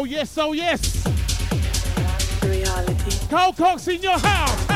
Oh yes, oh yes. Reality. Cox in your house.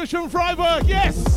Ocean Freiburg, yes!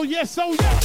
Oh, yes, oh, yes.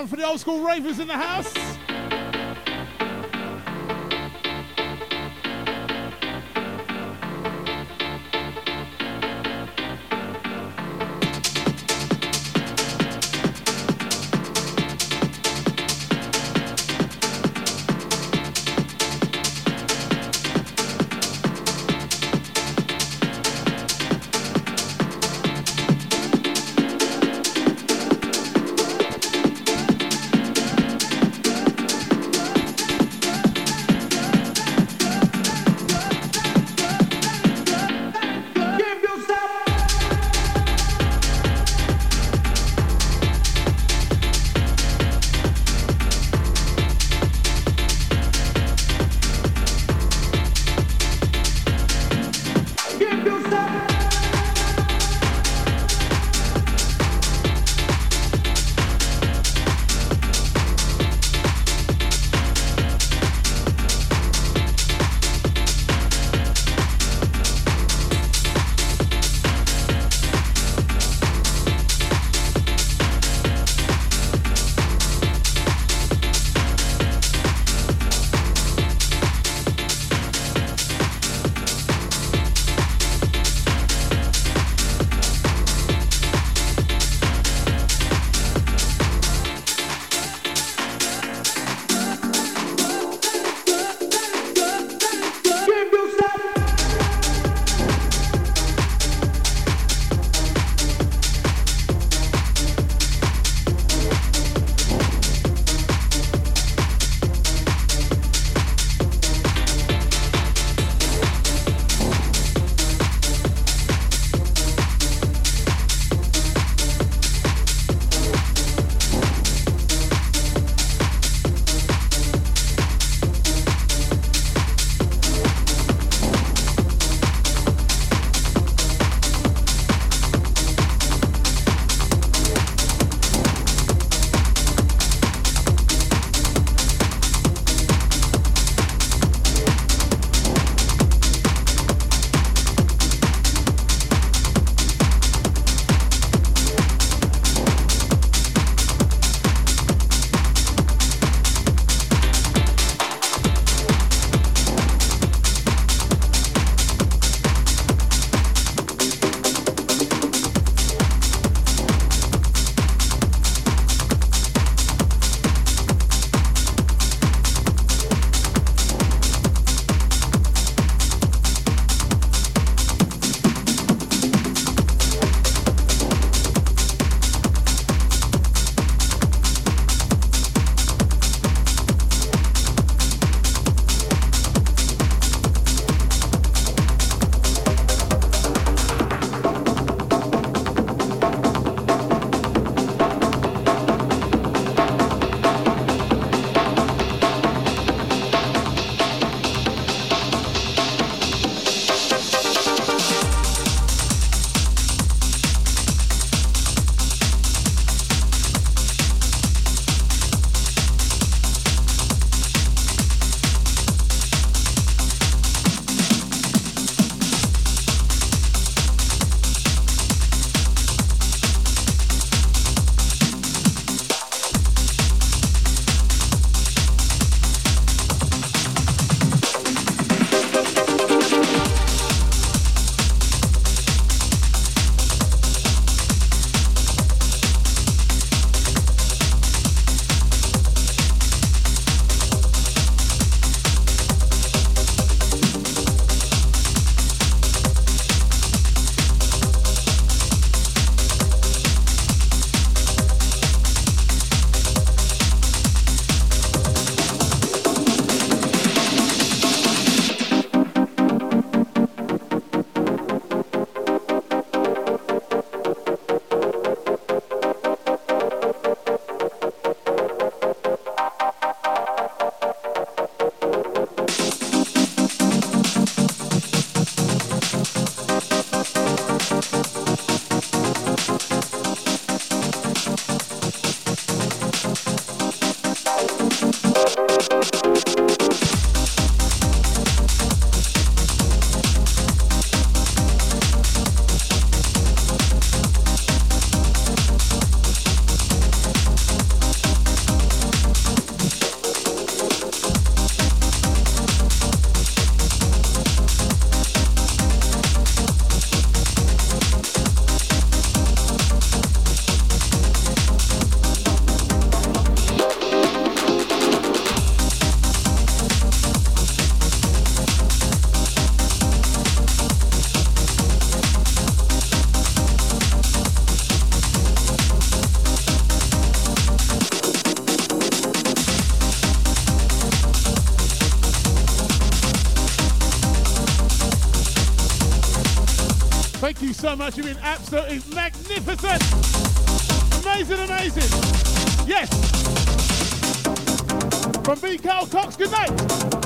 One for the old school ravers in the house. So much. You've been absolutely magnificent. Amazing, amazing. Yes. From B. Carl Cox, good night.